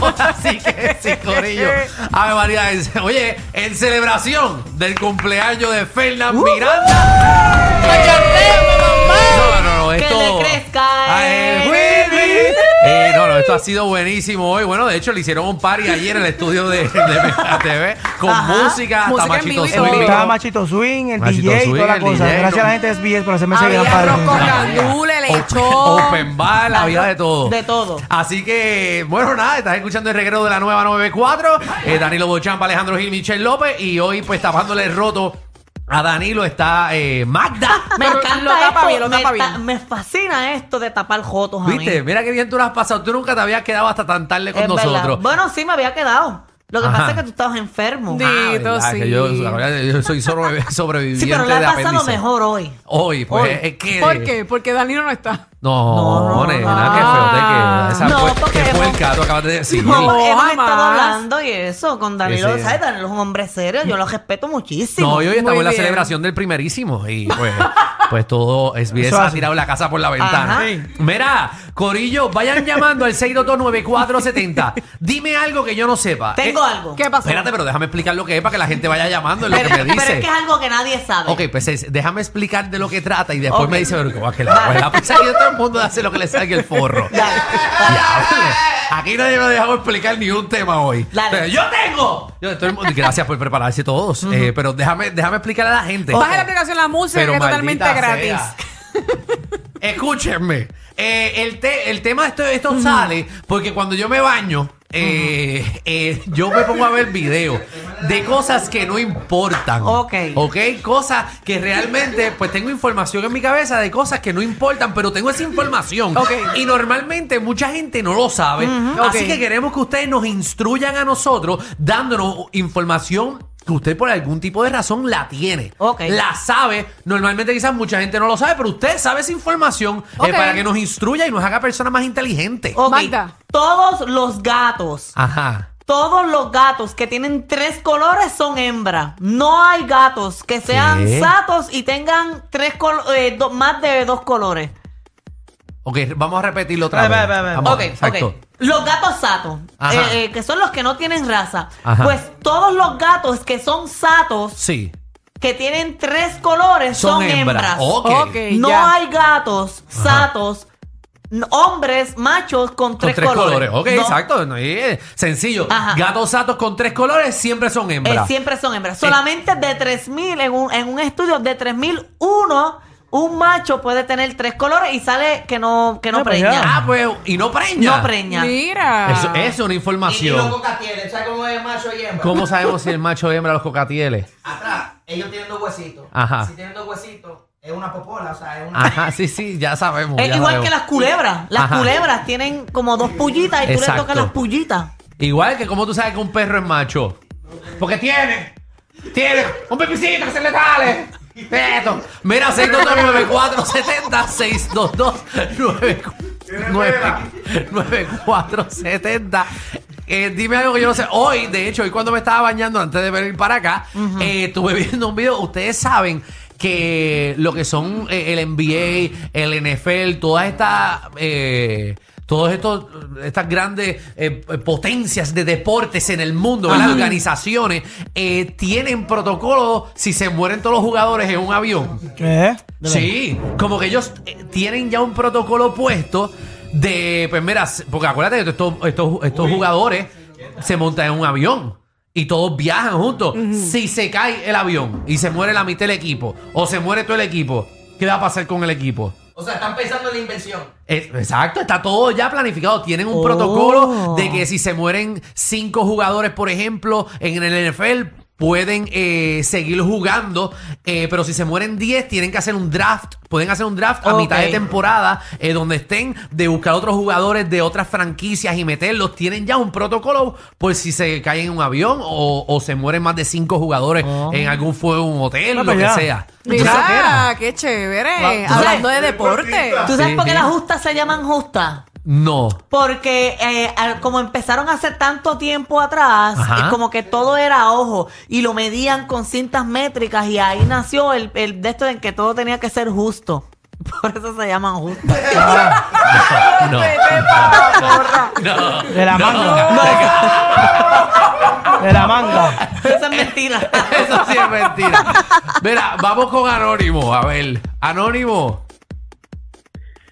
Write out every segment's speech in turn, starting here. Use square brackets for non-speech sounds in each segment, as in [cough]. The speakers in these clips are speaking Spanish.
[laughs] Así que sí, Corillo. Ave María, oye, en celebración del cumpleaños de Fernán Miranda. No, no, no, Que esto. le crezca Ay, el Willy. Eh, no, no, esto ha sido buenísimo hoy. Bueno, de hecho, le hicieron un party ayer en el estudio de, de Mega TV con Ajá. música, hasta Música en Machito vivo y Swing. Estaba Machito Swing, el Machito DJ y Swing, toda la el cosa. DJ, Gracias no. a la gente de SBS por hacerme ese Había gran con padre. Open bar, la vida de todo. De todo. Así que, bueno, nada, estás escuchando el reguero de la nueva 94. Eh, Danilo Bochampa, Alejandro Gil, Michelle López. Y hoy, pues, tapándole el roto a Danilo está eh, Magda. [laughs] Me Pero encanta lo tapa esto, bien, lo me, tapa ta- bien. me fascina esto de tapar jotos a mí. ¿Viste? Mira qué bien tú lo has pasado. Tú nunca te habías quedado hasta tan tarde con Es verdad. nosotros. Bueno, sí, me había quedado. Lo que Ajá. pasa es que tú estabas enfermo. Di- Ah, Dito, verdad, sí. que yo, la verdad, yo soy sobre- [laughs] sobreviviente Sí, pero le ha pasado mejor hoy. Hoy, pues, Hoy. es que... ¿Por qué? Porque Danilo no está. No, No, no, nena, no. qué feo te queda. Esa No, fue, porque qué hemos- puerca tú acabas de decir. No, No, hemos jamás. estado hablando y eso con Danilo. Sí. ¿Sabes? Danilo es un hombre serio. Yo lo respeto muchísimo. No, y hoy estamos en la celebración del primerísimo y pues, [laughs] pues todo es bien. Eso ha tirado la casa por la ventana. Mira, Corillo, vayan llamando al 6229470. Dime algo que yo no sepa. Tengo Eh, algo. ¿Qué pasó? Espérate, pero déjame explicar lo que es para que la gente vaya llamando en lo pero, que me pero dice. es que es algo que nadie sabe. Ok, pues es- déjame explicar de lo que trata y después Ok. me dice, pero que va, que la, pues, la pizza aquí todo el mundo hace lo que le salga el forro. Dale. Diablo. Aquí nadie me ha dejado explicar ni un tema hoy. Dale. Pero yo tengo. Yo, todo el mundo- gracias por prepararse todos. Eh, pero déjame, déjame explicar a la gente. Baja la aplicación La Música, Pero que es totalmente maldita gratis. sea. Escúchenme. Eh, el, te- el tema de esto, esto sale porque cuando yo me baño, eh, eh, yo me pongo a ver videos de cosas que no importan. Ok. Ok, cosas que realmente, pues tengo información en mi cabeza de cosas que no importan, pero tengo esa información. Ok. Y normalmente mucha gente no lo sabe. Así Ok. que queremos que ustedes nos instruyan a nosotros dándonos información que usted por algún tipo de razón la tiene. Ok. La sabe. Normalmente quizás mucha gente no lo sabe, pero usted sabe esa información eh, Ok. para que nos instruya y nos haga personas más inteligentes. Ok, Magda. Todos los gatos, Ajá. todos los gatos que tienen tres colores son hembras. No hay gatos que sean ¿Qué? satos y tengan tres col- eh, do- más de dos colores. Ok, vamos a repetirlo otra Ve, vez. Vamos, Ok, exacto. ok. Los gatos satos, Ajá. eh, eh, que son los que no tienen raza. Ajá. Pues todos los gatos que son satos, Sí. que tienen tres colores, Son son, hembras. hembras. Ok. Ok, No ya. hay gatos satos, n- hombres, machos con Con tres, tres colores. Ok, No, exacto. No, eh, sencillo. Ajá. Gatos satos con tres colores siempre son eh, hembras. siempre son hembras. Solamente de 3000, en un, en un estudio de 3001, un macho puede tener tres colores y sale que no, que no Ah, pues preña. Ah, pues, y no preña. No preña. Mira. Eso, eso es una información. cocatieles, ¿sabes cómo es macho y hembra? ¿Cómo sabemos si el macho hembra los cocatieles? Atrás, ellos tienen dos huesitos. Ajá. Si tienen dos huesitos, es una popola, o sea, es una. Ajá, sí, sí, ya sabemos. Es ya igual sabemos. que las culebras. Las Ajá. culebras tienen como dos pullitas y tú Exacto. le tocas las pullitas. Igual que como tú sabes que un perro es macho. Porque tiene, tiene un pipicito que se le sale. Esto. Mira, 6229470, 6229470. Eh, dime algo que yo no sé. Hoy, de hecho, hoy cuando me estaba bañando antes de venir para acá, eh, estuve [laughs] viendo un video. Ustedes saben que lo que son eh, el NBA, el NFL, todas estas... Todos estos estas grandes eh, potencias de deportes en el mundo, ¿verdad? organizaciones, eh, tienen protocolos si se mueren todos los jugadores en un avión. ¿Qué? Sí, como que ellos eh, tienen ya un protocolo puesto de, pues mira, porque acuérdate que estos, estos, estos jugadores se montan en un avión y todos viajan juntos. Si se cae el avión y se muere la mitad del equipo o se muere todo el equipo, ¿qué va a pasar con el equipo? O sea, están pensando en la inversión. Eh, Exacto, está todo ya planificado. Tienen un Oh. protocolo de que si se mueren cinco jugadores, por ejemplo, en el NFL, pueden eh, seguir jugando. eh, pero si se mueren 10, tienen que hacer un draft. Pueden hacer un draft a mitad de temporada eh, donde estén de buscar otros jugadores de otras franquicias y meterlos. Tienen ya un protocolo por si se caen en un avión o, o se mueren más de cinco jugadores en algún fuego, un hotel, Ah, lo que ya. sea. Mira, qué chévere. Va- Hablando de deporte. ¿Tú sabes Sí, por qué sí. las justas se llaman justas? No. Porque eh, al- como empezaron hace tanto tiempo atrás, Ajá. como que todo era a ojo y lo medían con cintas métricas y ahí nació el, el de esto en que todo tenía que ser justo. [laughs] Por eso se llaman. [laughs] No. [laughs] No. De la manga. De la manga. Eso es mentira. Eso sí es mentira. Mira, vamos con Anónimo. A ver, Anónimo.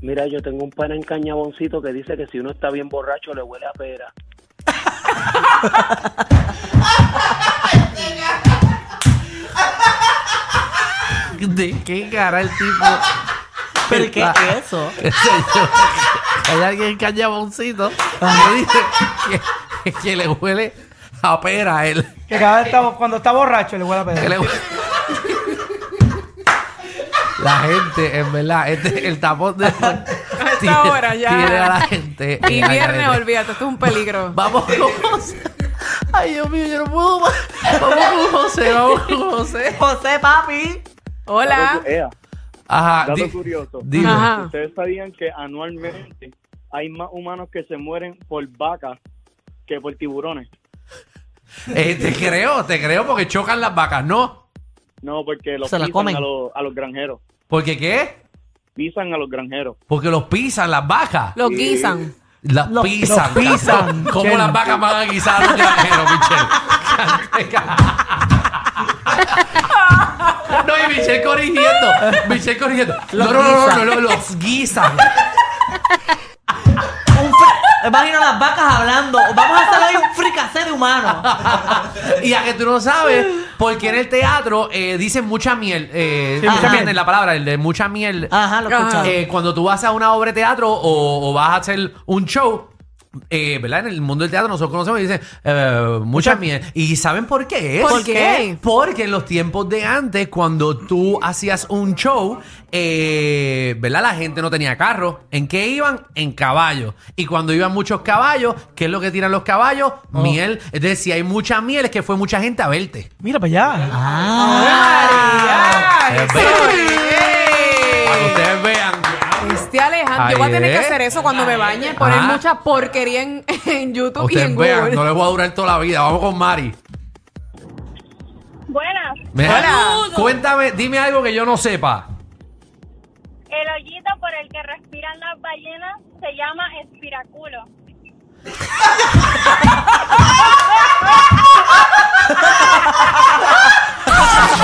Mira, yo tengo un pana en Cañaboncito que dice que si uno está bien borracho le huele a pera. ¿De qué cara el tipo? ¿Pero qué es eso? [laughs] Hay alguien en cañaboncito que dice que, que le huele a pera a él. Que cada vez está- cuando está borracho le huele a Que pedo. le huele- La gente, en verdad, este, el tapón de [laughs] tiene, hora ya. tiene a la gente. Y viernes, olvídate, esto es un peligro. [laughs] Vamos con José. Ay, Dios mío, yo no puedo más. Vamos con José, vamos con José. José, papi. Hola. Ea, Ajá, dato di- curioso. dime. Ajá. Ustedes sabían que anualmente hay más humanos que se mueren por vacas que por tiburones. Eh, te creo, te creo porque chocan las vacas, ¿no? No, porque los Se pisan comen. a, los, a los granjeros. ¿Porque qué? Pisan a los granjeros. Porque los pisan las vacas. Los guisan. Las Los- pisan. los pisan, [laughs] ¿Cómo las vacas van a guisar a los granjeros, Michelle? [laughs] no, y Michelle corrigiendo. Michelle corrigiendo. No, Los no, no, no, no, los guisan. Imagino las vacas hablando. Vamos a hacer hoy un fricacé de humano. [laughs] y a que tú no sabes, porque en el teatro eh, dicen mucha miel. Eh, Sí, mucha miel la palabra, el de mucha miel. Ajá, lo he escuchado. Eh, cuando tú vas a una obra de teatro o, o vas a hacer un show, eh, ¿verdad? En el mundo del teatro nosotros conocemos y dicen eh, mucha miel. ¿Y saben por qué es? ¿Por qué? Porque en los tiempos de antes, cuando tú hacías un show, eh, ¿verdad? La gente no tenía carro. ¿En qué iban? En caballos. Y cuando iban muchos caballos, ¿qué es lo que tiran los caballos? Oh. Miel. Entonces, si hay mucha miel, es que fue mucha gente a verte. Mira para allá. Ah. María, Eh, Yo voy a tener que es. hacer eso cuando me bañe, poner Ajá. mucha porquería en, [laughs] en YouTube y en vean, Google. no les voy a durar toda la vida. Vamos con Mari. Buenas. Mira, Hola. Cuéntame, dime algo que yo no sepa. El hoyito por el que respiran las ballenas se llama espiraculo. [laughs]